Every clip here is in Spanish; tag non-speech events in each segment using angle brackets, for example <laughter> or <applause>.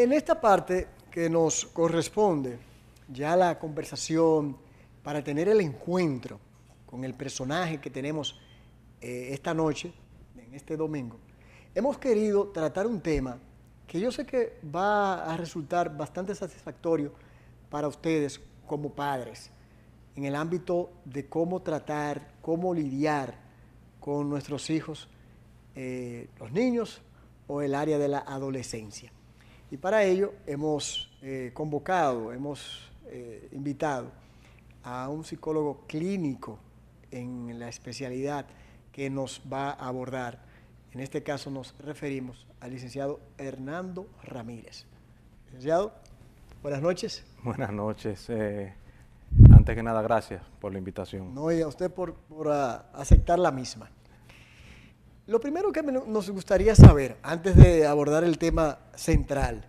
En esta parte que nos corresponde ya la conversación para tener el encuentro con el personaje que tenemos eh, esta noche, en este domingo, hemos querido tratar un tema que yo sé que va a resultar bastante satisfactorio para ustedes como padres en el ámbito de cómo tratar, cómo lidiar con nuestros hijos, eh, los niños o el área de la adolescencia. Y para ello hemos eh, convocado, hemos eh, invitado a un psicólogo clínico en la especialidad que nos va a abordar. En este caso nos referimos al licenciado Hernando Ramírez. Licenciado, buenas noches. Buenas noches. Eh, antes que nada, gracias por la invitación. No, y a usted por, ah, aceptar la misma. Lo primero que nos gustaría saber, antes de abordar el tema central,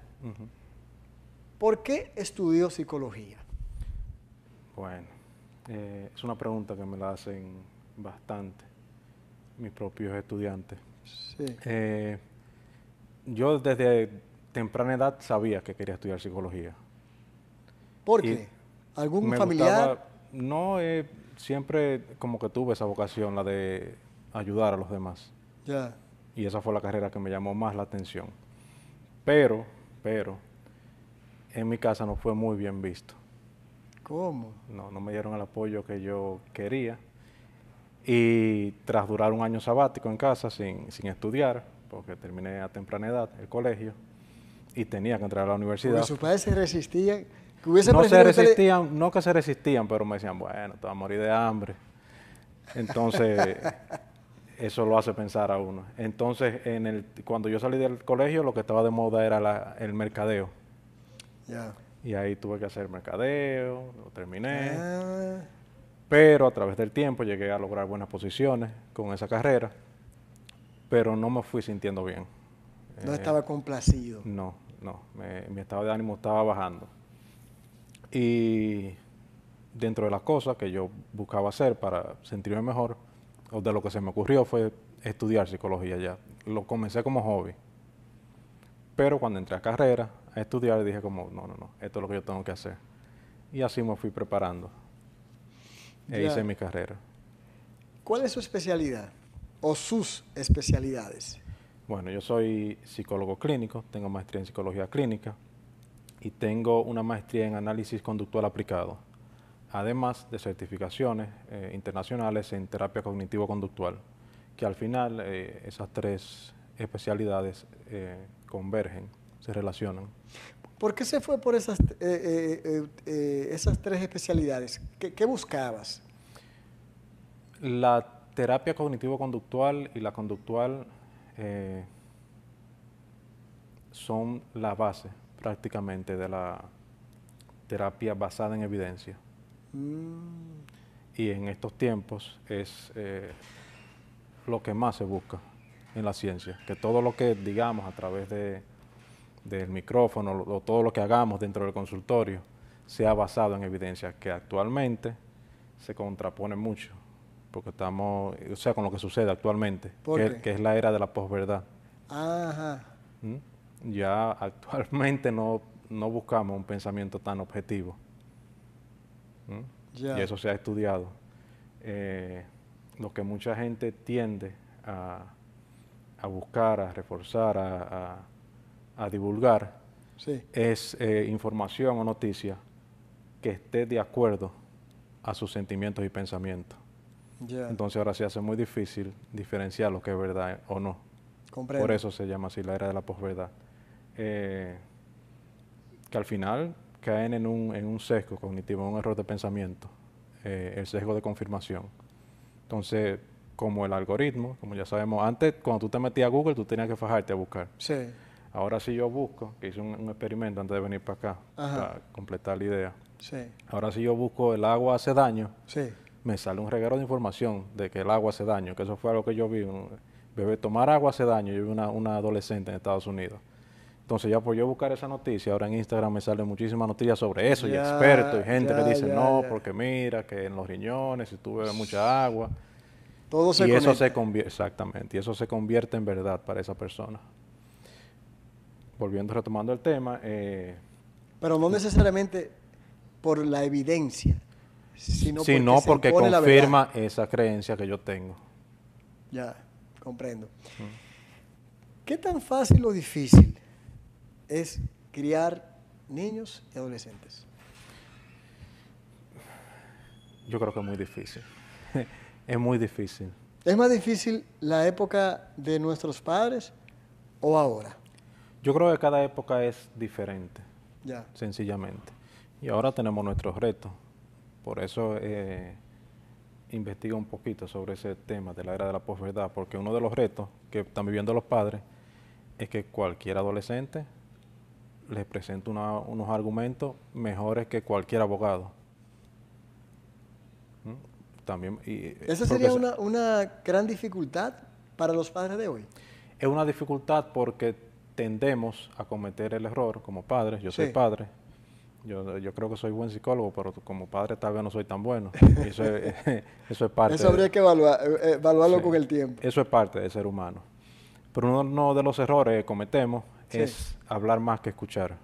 ¿por qué estudió psicología? Bueno, eh, es una pregunta que me la hacen bastante mis propios estudiantes. Sí. Eh, yo desde temprana edad sabía que quería estudiar psicología. ¿Por qué? ¿Algún familiar? no, eh, siempre como que tuve esa vocación, la de ayudar a los demás. Y esa fue la carrera que me llamó más la atención. Pero, pero, en mi casa no fue muy bien visto. ¿Cómo? No, no me dieron el apoyo que yo quería. Y tras durar un año sabático en casa sin, sin estudiar, porque terminé a temprana edad el colegio y tenía que entrar a la universidad. Porque sus padres se resistían. Que hubiese no se resistían, no que se resistían, pero me decían, bueno, te vas a morir de hambre. Entonces, <laughs> eso lo hace pensar a uno. Entonces, en el, cuando yo salí del colegio, lo que estaba de moda era el mercadeo. Y ahí tuve que hacer mercadeo, lo terminé. Ah. Pero a través del tiempo llegué a lograr buenas posiciones con esa carrera, pero no me fui sintiendo bien. No estaba complacido. No, no, mi estado de ánimo estaba bajando. Y dentro de las cosas que yo buscaba hacer para sentirme mejor, o de lo que se me ocurrió fue estudiar psicología ya. Lo comencé como hobby. Pero cuando entré a carrera a estudiar dije como, no, no, no, esto es lo que yo tengo que hacer. Y así me fui preparando. E hice mi carrera. ¿Cuál es su especialidad o sus especialidades? Bueno, yo soy psicólogo clínico, tengo maestría en psicología clínica y tengo una maestría en análisis conductual aplicado además de certificaciones eh, internacionales en terapia cognitivo-conductual, que al final eh, esas tres especialidades eh, convergen, se relacionan. ¿Por qué se fue por esas, esas tres especialidades? ¿Qué, buscabas? La terapia cognitivo-conductual y la conductual son la base prácticamente de la terapia basada en evidencia. Y en estos tiempos es eh, lo que más se busca en la ciencia, que todo lo que digamos a través de, del micrófono o todo lo que hagamos dentro del consultorio sea basado en evidencia, que actualmente se contrapone mucho, porque estamos, o sea, con lo que sucede actualmente, que, es la era de la posverdad. ¿Mm? Ya actualmente no, no buscamos un pensamiento tan objetivo. Y eso se ha estudiado. Eh, lo que mucha gente tiende a, buscar, a reforzar, a, divulgar, es eh, información o noticia que esté de acuerdo a sus sentimientos y pensamientos. Entonces ahora se hace muy difícil diferenciar lo que es verdad o no. Por eso se llama así la era de la posverdad. Eh, que al final caen en un, en un sesgo cognitivo, un error de pensamiento, eh, el sesgo de confirmación. Entonces, como el algoritmo, como ya sabemos, antes cuando tú te metías a Google, tú tenías que fajarte a buscar. Sí. Ahora sí yo busco, que hice un, experimento antes de venir para acá, para completar la idea. Sí. Ahora sí yo busco el agua hace daño, sí. me sale un reguero de información de que el agua hace daño, que eso fue algo que yo vi. Un bebé tomar agua hace daño. Yo vi una, una adolescente en Estados Unidos entonces ya por yo buscar esa noticia, ahora en Instagram me salen muchísimas noticias sobre eso y expertos y gente que dice no, porque mira que en los riñones si tú bebes mucha agua. Todo se y eso se convierte exactamente, y eso se convierte en verdad para esa persona. volviendo, retomando el tema. Eh, pero no necesariamente por la evidencia, sino porque, confirma esa creencia que yo tengo. Ya, comprendo. ¿Qué tan fácil o difícil es criar niños y adolescentes? Yo creo que es muy difícil. <laughs> es muy difícil. ¿Es más difícil la época de nuestros padres o ahora? Yo creo que cada época es diferente, ya. sencillamente. Y ahora tenemos nuestros retos. Por eso eh, investigo un poquito sobre ese tema de la era de la posverdad, porque uno de los retos que están viviendo los padres es que cualquier adolescente les presente unos argumentos mejores que cualquier abogado. También, y, ¿Esa sería una, una gran dificultad para los padres de hoy? Es una dificultad porque tendemos a cometer el error como padres. Yo soy padre. Yo, yo, creo que soy buen psicólogo, pero como padre tal vez no soy tan bueno. <laughs> Eso es, <laughs> eso es parte. Eso habría que evaluar, eh, evaluarlo con el tiempo. Eso es parte del ser humano. Pero uno de los errores que cometemos es hablar más que escuchar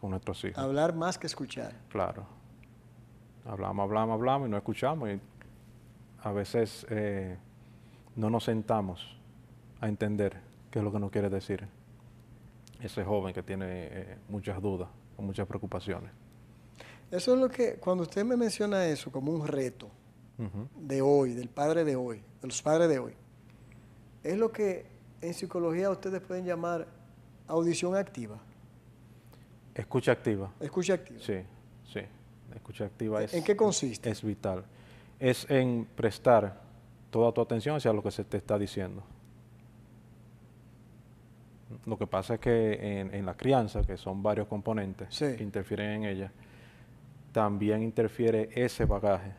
con nuestros hijos. Hablar más que escuchar. Claro. Hablamos, hablamos, hablamos y no escuchamos. Y a veces eh, no nos sentamos a entender qué es lo que nos quiere decir ese joven que tiene eh, muchas dudas o muchas preocupaciones. Eso es lo que, cuando usted me menciona eso como un reto de hoy, del padre de hoy, de los padres de hoy, es lo que en psicología ustedes pueden llamar audición activa. Escucha activa. Escucha activa. Sí, sí. Escucha activa es... ¿En qué consiste? Es vital es en prestar toda tu atención hacia lo que se te está diciendo. Lo que pasa es que en, la crianza, que son varios componentes que interfieren en ella, también interfiere ese bagaje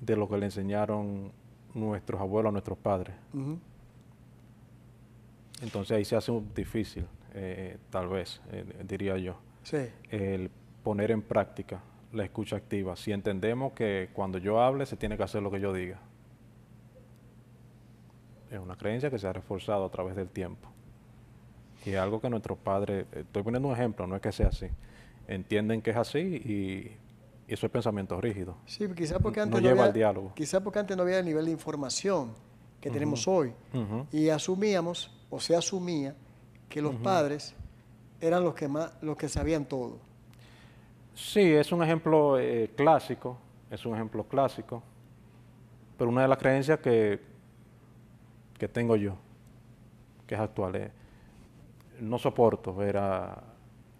de lo que le enseñaron nuestros abuelos a nuestros padres. Entonces ahí se hace difícil, eh, tal vez, eh, diría yo, el poner en práctica la escucha activa, si entendemos que cuando yo hable se tiene que hacer lo que yo diga. Es una creencia que se ha reforzado a través del tiempo. Y es algo que nuestros padres, estoy poniendo un ejemplo, no es que sea así, entienden que es así y, eso es pensamiento rígido. Sí, quizás porque antes no, lleva había, diálogo. Quizás porque antes no había el nivel de información que tenemos hoy. Y asumíamos, o se asumía, que los padres eran los que más, los que sabían todo. Sí, es un ejemplo eh, clásico, es un ejemplo clásico, pero una de las creencias que, que tengo yo, que es actual, es, no soporto ver a,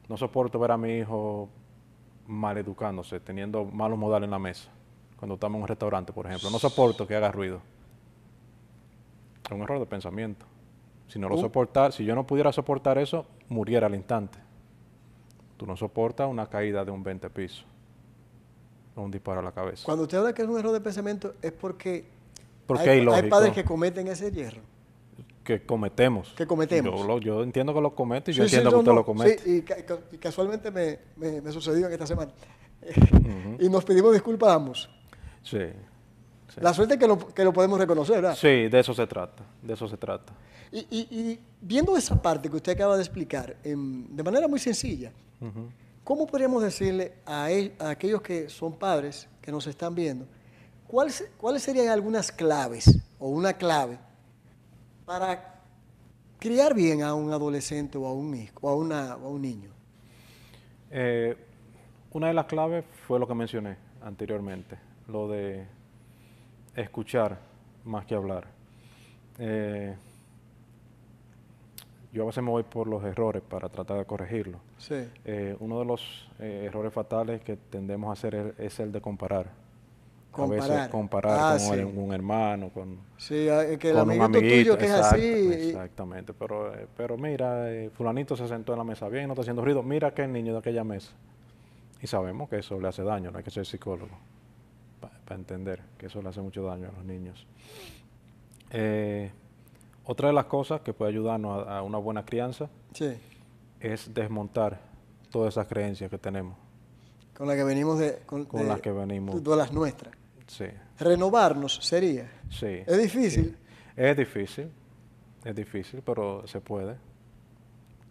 no soporto ver a mi hijo mal educándose, teniendo malos modales en la mesa, cuando estamos en un restaurante, por ejemplo. No soporto que haga ruido. Es un error de pensamiento. Si no lo uh. soportar, si yo no pudiera soportar eso, muriera al instante. Tú no soportas una caída de un 20 pisos o un disparo a la cabeza. Cuando usted habla que es un error de pensamiento, es porque, hay, hay, padres que cometen ese hierro. Que cometemos. Que cometemos. Yo, entiendo que lo comete y yo entiendo que usted lo comete. Sí, y, casualmente me, me, sucedió en esta semana. <laughs> y nos pedimos disculpas a ambos. Sí. La suerte es que lo, que lo podemos reconocer, ¿verdad? Sí, de eso se trata, de eso se trata. Y, viendo esa parte que usted acaba de explicar de manera muy sencilla, ¿cómo podríamos decirle a, aquellos que son padres, que nos están viendo, cuáles, cuáles serían algunas claves o una clave para criar bien a un adolescente o a un hijo o a, una, un niño? Eh, una de las claves fue lo que mencioné anteriormente, lo de escuchar más que hablar. Eh, yo a veces me voy por los errores para tratar de corregirlo. Sí. Eh, uno de los eh, errores fatales que tendemos a hacer es, el de comparar. Comparar. A veces comparar ah, con un hermano, con, sí, ah, que el un amiguito. Tuyo que es así. Exactamente, pero, pero mira, fulanito se sentó en la mesa bien, no está haciendo ruido, mira que el niño de aquella mesa. Y sabemos que eso le hace daño, no hay que ser psicólogo entender que eso le hace mucho daño a los niños. Eh, otra de las cosas que puede ayudarnos a, una buena crianza es desmontar todas esas creencias que tenemos. Con las que venimos de... Con, las que venimos. Todas las nuestras. Sí. Renovarnos sería. Sí. Es difícil. Es difícil, es difícil, pero se puede.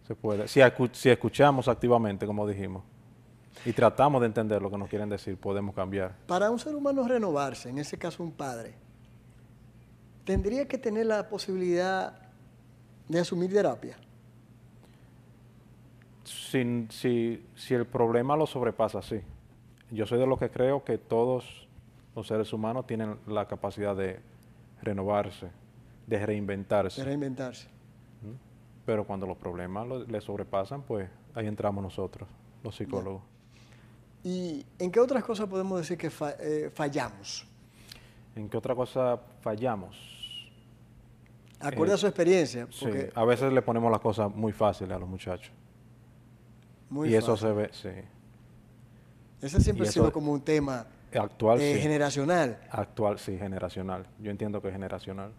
Se puede. Si, si escuchamos activamente, como dijimos, y tratamos de entender lo que nos quieren decir, podemos cambiar. Para un ser humano renovarse, en ese caso un padre, tendría que tener la posibilidad de asumir terapia. Si, si, si el problema lo sobrepasa, sí. Yo soy de los que creo que todos los seres humanos tienen la capacidad de renovarse, de reinventarse. De reinventarse. Pero cuando los problemas le sobrepasan, pues ahí entramos nosotros, los psicólogos. ¿Y en qué otras cosas podemos decir que eh, fallamos? ¿En qué otra cosa fallamos? Acorde a su experiencia. sí, a veces le ponemos las cosas muy fáciles a los muchachos. Muy y eso se ve, sí. Ese siempre ha sido como un tema actual, eh, generacional. Actual, sí, generacional. Yo entiendo que es generacional.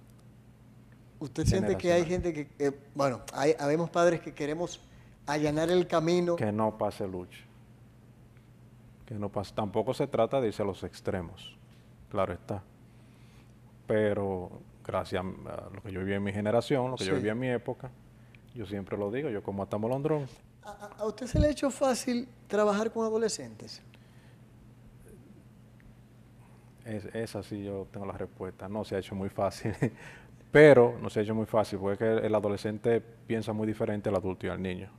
¿Usted siente que hay gente que, bueno, hay, habemos padres que queremos allanar el camino? Que no pase lucha. Que no. Tampoco se trata de irse a los extremos, claro está. Pero gracias a lo que yo viví en mi generación, lo que yo viví en mi época, yo siempre lo digo, yo como hasta molondrón. ¿A, ¿A, usted se le ha hecho fácil trabajar con adolescentes? Es, esa sí yo tengo la respuesta. No se ha hecho muy fácil. <laughs> Pero no se ha hecho muy fácil porque el adolescente piensa muy diferente al adulto y al niño.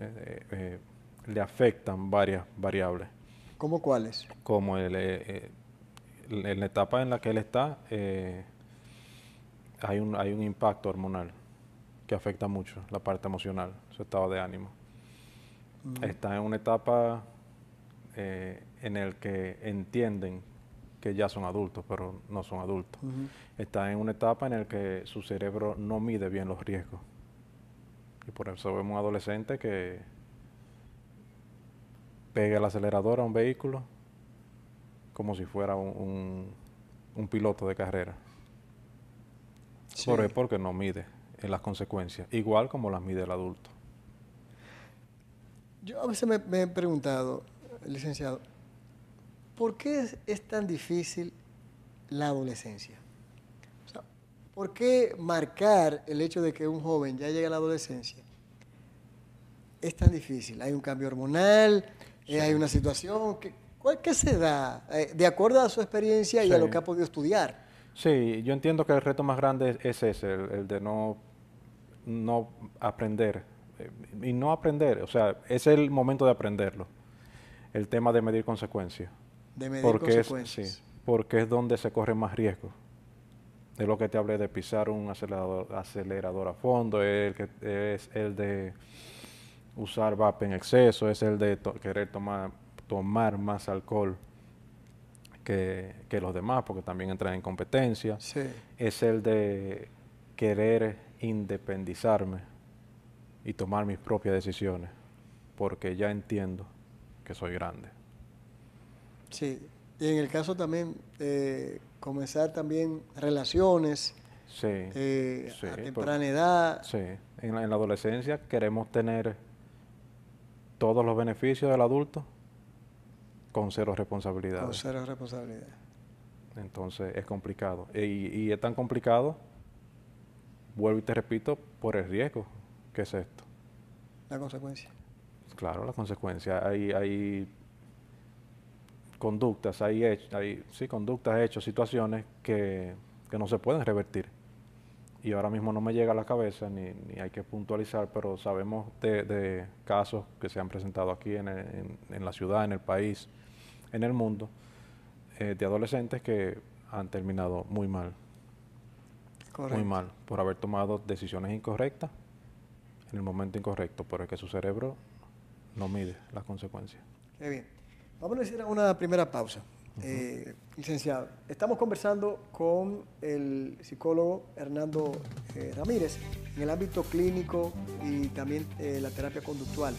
Eh, eh, eh, le afectan varias variables. ¿Cómo cuáles? Como el, en la etapa en la que él está, hay, un, hay un impacto hormonal que afecta mucho la parte emocional, su estado de ánimo. Está en una etapa en el que entienden que ya son adultos, pero no son adultos. Está en una etapa en la que su cerebro no mide bien los riesgos. Y por eso vemos un adolescente que pega el acelerador a un vehículo como si fuera un, piloto de carrera. Por, porque no mide en las consecuencias, igual como las mide el adulto. Yo a veces me, me he preguntado, licenciado, ¿por qué es, tan difícil la adolescencia? ¿Por qué marcar el hecho de que un joven ya llegue a la adolescencia es tan difícil? ¿Hay un cambio hormonal? Eh, ¿Hay una situación? ¿Qué, ¿Qué se da? Eh, de acuerdo a su experiencia y a lo que ha podido estudiar. Sí, yo entiendo que el reto más grande es ese, el, de no, no aprender. Eh, y no aprender, o sea, es el momento de aprenderlo. El tema de medir consecuencias porque Es, sí, porque es donde se corre más riesgo. De lo que te hablé de pisar un acelerador, acelerador a fondo, es el, que, es el de usar vape en exceso, es el de querer tomar, tomar más alcohol que, que, los demás, porque también entran en competencia. Es el de querer independizarme y tomar mis propias decisiones, porque ya entiendo que soy grande. Sí, y en el caso también eh, comenzar también relaciones eh, a temprana edad. Sí, en la, adolescencia queremos tener todos los beneficios del adulto con cero responsabilidad. Con cero responsabilidad. Entonces es complicado. Y, y, es tan complicado, vuelvo y te repito, por el riesgo que es esto. La consecuencia. Claro, la consecuencia. Hay, hay conductas, hay, hay sí, conductas, hechos, situaciones que, no se pueden revertir. Y ahora mismo no me llega a la cabeza, ni, ni hay que puntualizar, pero sabemos de, casos que se han presentado aquí en, en, la ciudad, en el país, en el mundo, eh, de adolescentes que han terminado muy mal. Muy mal, por haber tomado decisiones incorrectas en el momento incorrecto, pero que su cerebro no mide las consecuencias. Qué bien. Vamos a hacer una primera pausa. Eh, licenciado, estamos conversando con el psicólogo Hernando eh, Ramírez en el ámbito clínico y también eh, la terapia conductual.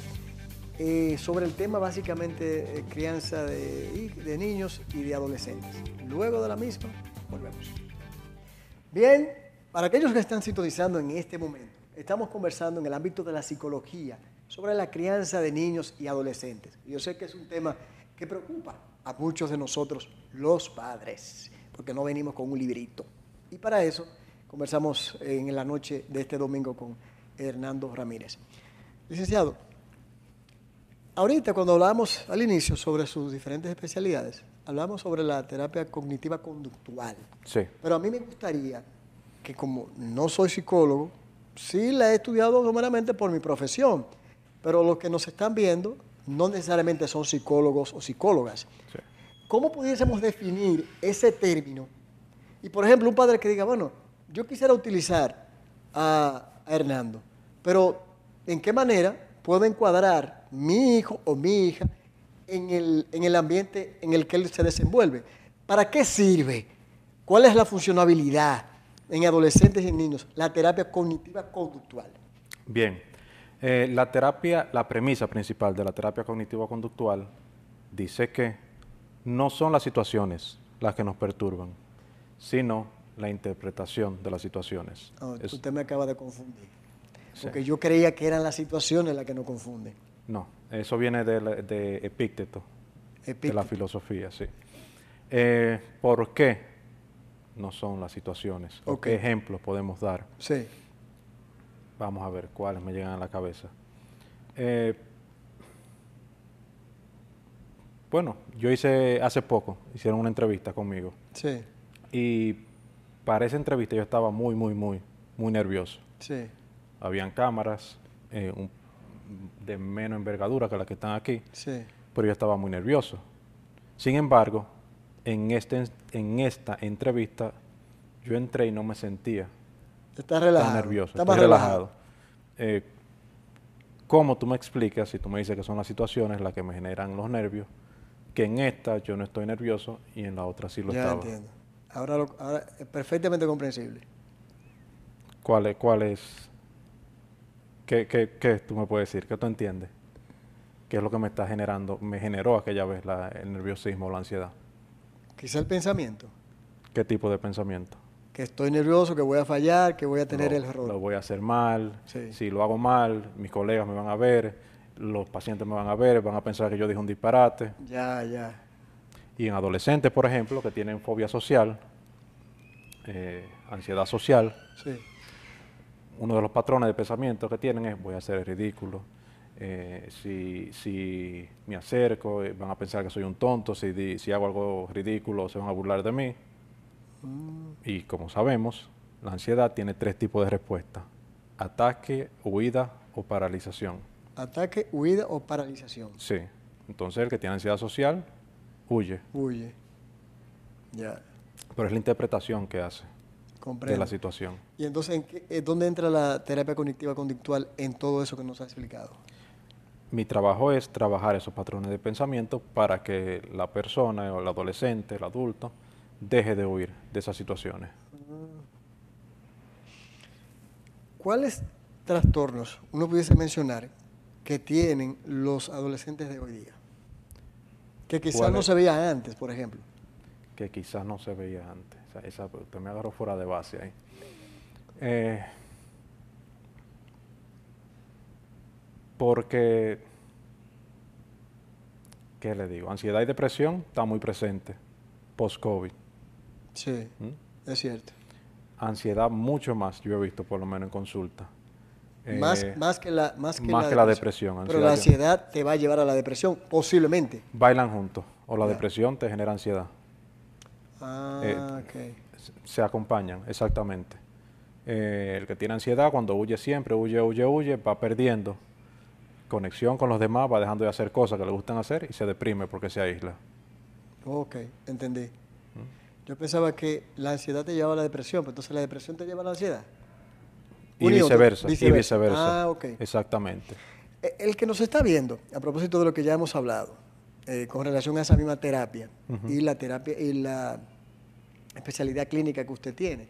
sobre el tema básicamente crianza de, de niños y de adolescentes. Luego de la misma, volvemos. Bien, para aquellos que están sintonizando en este momento, estamos conversando en el ámbito de la psicología sobre la crianza de niños y adolescentes. Yo sé que es un tema que preocupa a muchos de nosotros, los padres, porque no venimos con un librito. Y para eso conversamos en la noche de este domingo con Hernando Ramírez. Licenciado, ahorita cuando hablamos al inicio sobre sus diferentes especialidades, hablamos sobre la terapia cognitiva conductual. Sí. Pero a mí me gustaría que como no soy psicólogo, sí la he estudiado someramente por mi profesión, pero los que nos están viendo no necesariamente son psicólogos o psicólogas. ¿Cómo pudiésemos definir ese término? Y por ejemplo, un padre que diga, bueno, yo quisiera utilizar a, Hernando, pero ¿en qué manera puedo encuadrar mi hijo o mi hija en el, en el ambiente en el que él se desenvuelve? ¿Para qué sirve? ¿Cuál es la funcionabilidad en adolescentes y en niños? La terapia cognitiva conductual. Bien, eh, la terapia, la premisa principal de la terapia cognitiva conductual dice que no son las situaciones las que nos perturban, sino la interpretación de las situaciones. usted me acaba de confundir. Porque yo creía que eran las situaciones las que nos confunden. No, eso viene de, Epícteto, de la filosofía, sí. Eh, ¿Por qué no son las situaciones? ¿O qué ejemplos podemos dar? Sí. Vamos a ver cuáles me llegan a la cabeza. Eh, bueno, yo hice hace poco, hicieron una entrevista conmigo. Sí. Y para esa entrevista yo estaba muy, muy, muy, muy nervioso. Sí. Habían cámaras eh, de menos envergadura que las que están aquí. Sí. Pero yo estaba muy nervioso. Sin embargo, en, este, en esta entrevista yo entré y no me sentía Estás relajado. nervioso. Está más relajado. Eh, ¿Cómo tú me explicas, si tú me dices que son las situaciones las que me generan los nervios, que en esta yo no estoy nervioso y en la otra sí lo ya estaba? entiendo. Ahora, ahora es perfectamente comprensible. ¿Cuál es? Cuál es ¿Qué, qué, qué tú me puedes decir? ¿Qué tú entiendes? ¿Qué es lo que me está generando, me generó aquella vez el nerviosismo o la ansiedad? Quizá el pensamiento. ¿Qué tipo de pensamiento? Que estoy nervioso, que voy a fallar, que voy a tener el error. Lo voy a hacer mal, si lo hago mal, mis colegas me van a ver, los pacientes me van a ver, van a pensar que yo dije un disparate. Ya, ya. Y en adolescentes, por ejemplo, que tienen fobia social, eh, ansiedad social, sí. uno de los patrones de pensamiento que tienen es voy a hacer el ridículo. Eh, si, si, me acerco, eh, van a pensar que soy un tonto, si, si hago algo ridículo, se van a burlar de mí. Y como sabemos, la ansiedad tiene tres tipos de respuesta. Ataque, huida o paralización. Ataque, huida o paralización. Sí. Entonces el que tiene ansiedad social, huye. Huye. Ya. Pero es la interpretación que hace Comprendo. de la situación. ¿Y entonces ¿en qué, dónde entra la terapia cognitiva conductual en todo eso que nos ha explicado? Mi trabajo es trabajar esos patrones de pensamiento para que la persona o el adolescente, el adulto, deje de huir de esas situaciones. ¿Cuáles trastornos uno pudiese mencionar que tienen los adolescentes de hoy día? Que quizás no se veía antes, por ejemplo. Que quizás no se veía antes. esa, usted me agarró fuera de base ahí. Eh, porque, ¿qué le digo? Ansiedad y depresión está muy presente post-COVID. Sí, ¿Mm? es cierto. Ansiedad mucho más, yo he visto por lo menos en consulta. más, eh, más que la, más que la, depresión. Pero la ansiedad te va a llevar a la depresión, posiblemente. Bailan juntos. O la depresión te genera ansiedad. Ah, eh, Se acompañan, exactamente. Eh, el que tiene ansiedad, cuando huye siempre, huye, huye, huye, va perdiendo conexión con los demás, va dejando de hacer cosas que le gustan hacer y se deprime porque se aísla. Ok, entendí. Yo pensaba que la ansiedad te llevaba a la depresión, pero entonces la depresión te lleva a la ansiedad. Y viceversa, y viceversa. Ah, ok. Exactamente. E, el que nos está viendo, a propósito de lo que ya hemos hablado, eh, con relación a esa misma terapia y la terapia y la especialidad clínica que usted tiene,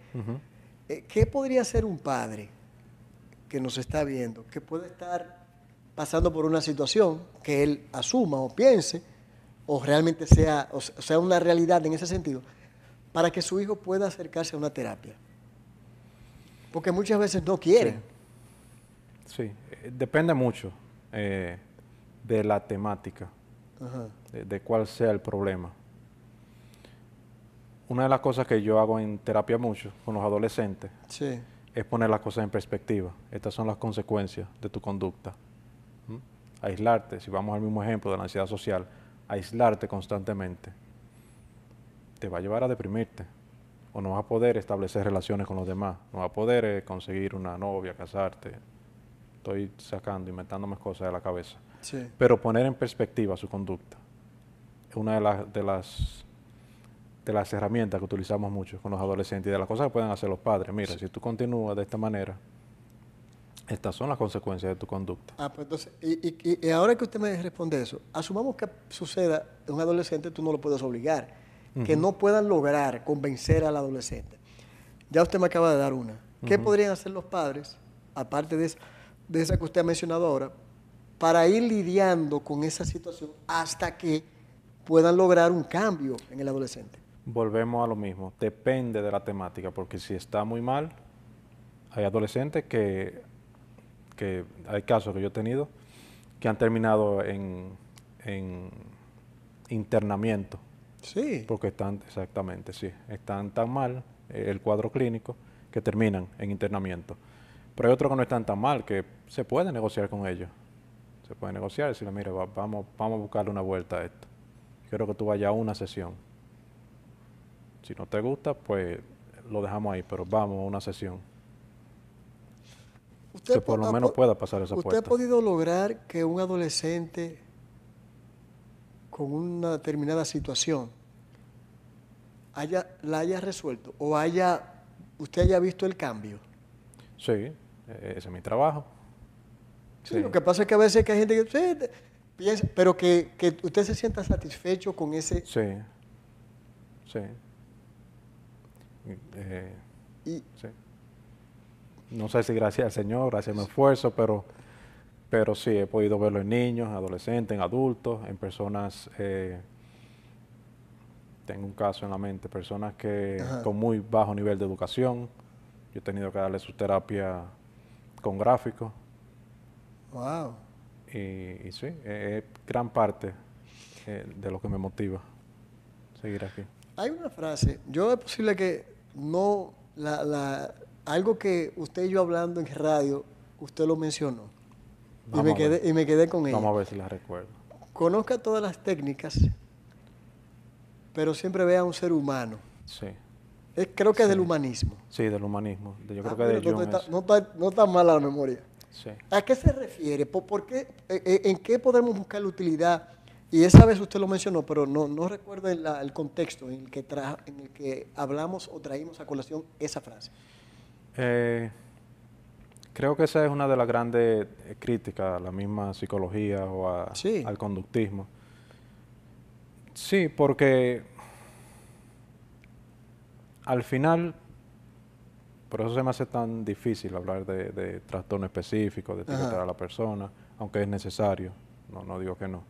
eh, ¿qué podría ser un padre que nos está viendo, que puede estar pasando por una situación que él asuma o piense, o realmente sea, o sea una realidad en ese sentido, para que su hijo pueda acercarse a una terapia. Porque muchas veces no quiere. Sí, eh, depende mucho eh, de la temática, De, cuál sea el problema. Una de las cosas que yo hago en terapia mucho con los adolescentes es poner las cosas en perspectiva. Estas son las consecuencias de tu conducta. aislarte, si vamos al mismo ejemplo de la ansiedad social, aislarte constantemente, te va a llevar a deprimirte. O no vas a poder establecer relaciones con los demás, no vas a poder eh, conseguir una novia, casarte. Estoy sacando, inventándome cosas de la cabeza. Pero poner en perspectiva su conducta es una de, de, las, de las herramientas que utilizamos mucho con los adolescentes y de las cosas que pueden hacer los padres. Mira, si tú continúas de esta manera, estas son las consecuencias de tu conducta. Ah, pues entonces, y, y, ahora que usted me responde eso, asumamos que suceda un adolescente, tú no lo puedes obligar, que no puedan lograr convencer al adolescente. Ya usted me acaba de dar una. ¿Qué podrían hacer los padres, aparte de de esa que usted ha mencionado ahora, para ir lidiando con esa situación hasta que puedan lograr un cambio en el adolescente? Volvemos a lo mismo, depende de la temática, porque si está muy mal, hay adolescentes que que hay casos que yo he tenido que han terminado en, internamiento. Sí. Porque están, exactamente, sí, están tan mal eh, el cuadro clínico que terminan en internamiento. Pero hay otros que no están tan mal, que se puede negociar con ellos. Se puede negociar y decirle, mire, vamos, vamos a buscarle una vuelta a esto. Quiero que tú vayas a una sesión. Si no te gusta, pues lo dejamos ahí, pero vamos a una sesión que por lo menos pueda pasar esa puerta. ¿Usted ha podido lograr que un adolescente con una determinada situación haya, la haya resuelto o haya usted haya visto el cambio? Sí, e-, ese es mi trabajo. Sí, lo que pasa es que a veces que hay gente que piensa, pero que, que, usted se sienta satisfecho con ese... Sí, sí. Eh, y, sí no sé si gracias al Señor, gracias a mi esfuerzo, pero, pero sí, he podido verlo en niños, adolescentes, en adultos, en personas, eh, tengo un caso en la mente, personas que con muy bajo nivel de educación, yo he tenido que darle su terapia con gráficos. Wow. Y, sí, es gran parte eh, de lo que me motiva seguir aquí. Hay una frase, yo es posible que no la, la algo que usted y yo hablando en radio, usted lo mencionó. Y me, quedé, y me quedé con ella. Vamos a ver si la recuerdo. Conozca todas las técnicas, pero siempre vea a un ser humano. Sí. creo que es del humanismo. Sí, del humanismo. Yo creo ah, que de no, está, no, está, no, está, mala la memoria. Sí. ¿A qué se refiere? ¿Por, qué, eh, eh, ¿En qué podemos buscar la utilidad? Y esa vez usted lo mencionó, pero no, no recuerdo el, contexto en el, que tra, en el que hablamos o traímos a colación esa frase. Eh, creo que esa es una de las grandes eh, críticas a la misma psicología o al conductismo. Sí, porque al final, por eso se me hace tan difícil hablar de, trastorno específico, de etiquetar a la persona, aunque es necesario, no, no digo que no.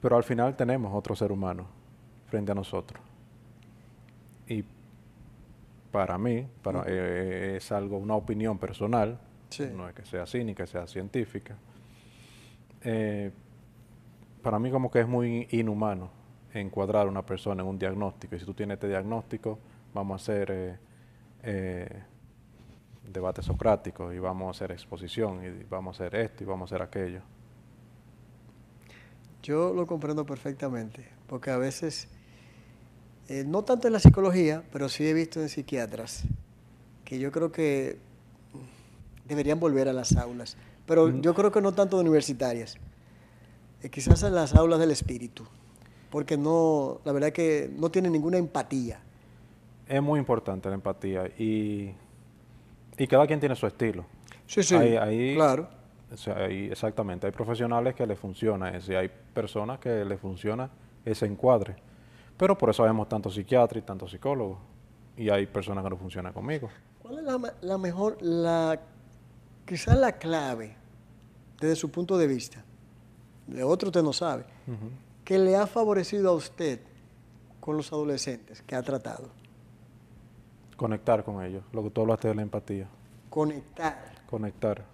Pero al final tenemos otro ser humano frente a nosotros. Y para mí, para, eh, es algo, una opinión personal, no es que sea que sea científica. Eh, para mí como que es muy inhumano encuadrar a una persona en un diagnóstico. Y si tú tienes este diagnóstico, vamos a hacer eh, debate socrático y vamos a hacer exposición y vamos a hacer esto y vamos a hacer aquello. Yo lo comprendo perfectamente, porque a veces eh, no tanto en la psicología, pero sí he visto en psiquiatras, que yo creo que deberían volver a las aulas, pero mm. yo creo que no tanto de universitarias, eh, quizás en las aulas del espíritu, porque no, la verdad que no tienen ninguna empatía. Es muy importante la empatía y, y cada quien tiene su estilo. Sí, sí, claro. exactamente, hay profesionales que les funciona ese, y hay personas que les funciona ese encuadre. Pero por eso vemos tantos psiquiatras y tantos psicólogos. Y hay personas que no funcionan conmigo. ¿Cuál es la, mejor, la, quizás la clave, desde su punto de vista, de otro usted no sabe, que le ha favorecido a usted con los adolescentes que ha tratado? Conectar con ellos, lo que tú hablaste de la empatía. Conectar. Conectar.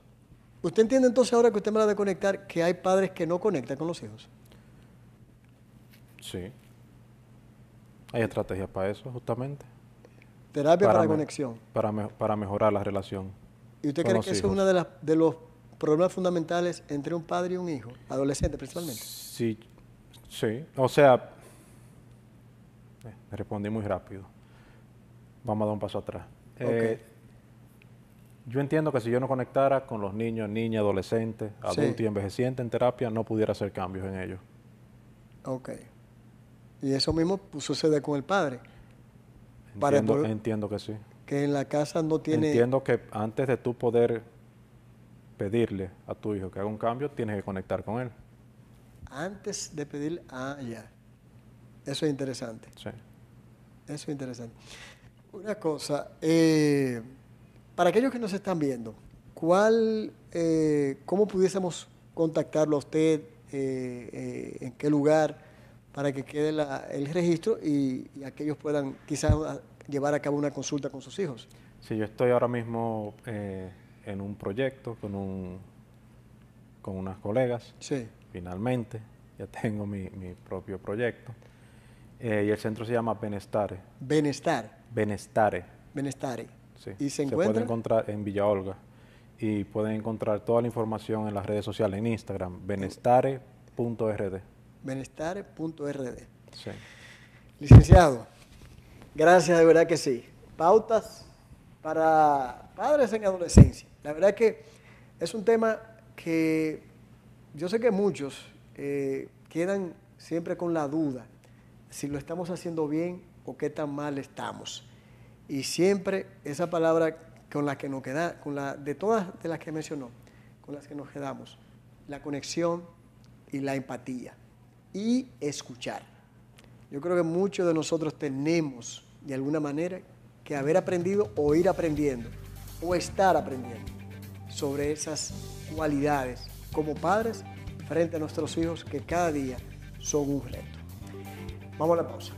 ¿Usted entiende entonces ahora que usted me habla de conectar que hay padres que no conectan con los hijos? Sí. Hay estrategias para eso, justamente. Terapia para, conexión. Para, para mejorar la relación. ¿Y usted cree que eso es uno de, las, de los problemas fundamentales entre un padre y un hijo, adolescente principalmente. Sí, sí. O sea, eh, me respondí muy rápido. Vamos a dar un paso atrás. Eh, yo entiendo que si yo no conectara con los niños, niñas, adolescentes, adultos y envejecientes en terapia, no pudiera hacer cambios en ellos. Ok. Y eso mismo sucede con el padre. Entiendo, entiendo que sí. Que en la casa no tiene... Entiendo que antes de tú poder pedirle a tu hijo que haga un cambio, tienes que conectar con él. Antes de pedirle, ah, ya. Eso es interesante. Sí. Eso es interesante. Una cosa, eh, para aquellos que nos están viendo, ¿cuál, eh, ¿cómo pudiésemos contactarlo a usted? Eh, ¿En qué lugar? Para que quede el registro y, aquellos puedan quizás llevar a cabo una consulta con sus hijos. Sí, yo estoy ahora mismo en un proyecto con, un, con unas colegas. Sí. Finalmente, ya <laughs> tengo mi, mi propio proyecto. y el centro se llama Benestare. Benestar. Benestare. Benestare. Sí. ¿Y se, encuentra? puede encontrar en Villa Olga. Y pueden encontrar toda la información en las redes sociales, en Instagram, benestare.rd. Benestare.rd. Sí. Licenciado, gracias, de verdad que sí. Pautas para padres en adolescencia. La verdad que es un tema que yo sé que muchos eh, quedan siempre con la duda si lo estamos haciendo bien o qué tan mal estamos. Y siempre esa palabra con la que nos queda, con la de todas de las que mencionó, con las que nos quedamos, la conexión y la empatía y escuchar. Yo creo que muchos de nosotros tenemos, de alguna manera, que haber aprendido o ir aprendiendo, o estar aprendiendo sobre esas cualidades como padres frente a nuestros hijos que cada día son un reto. Vamos a la pausa.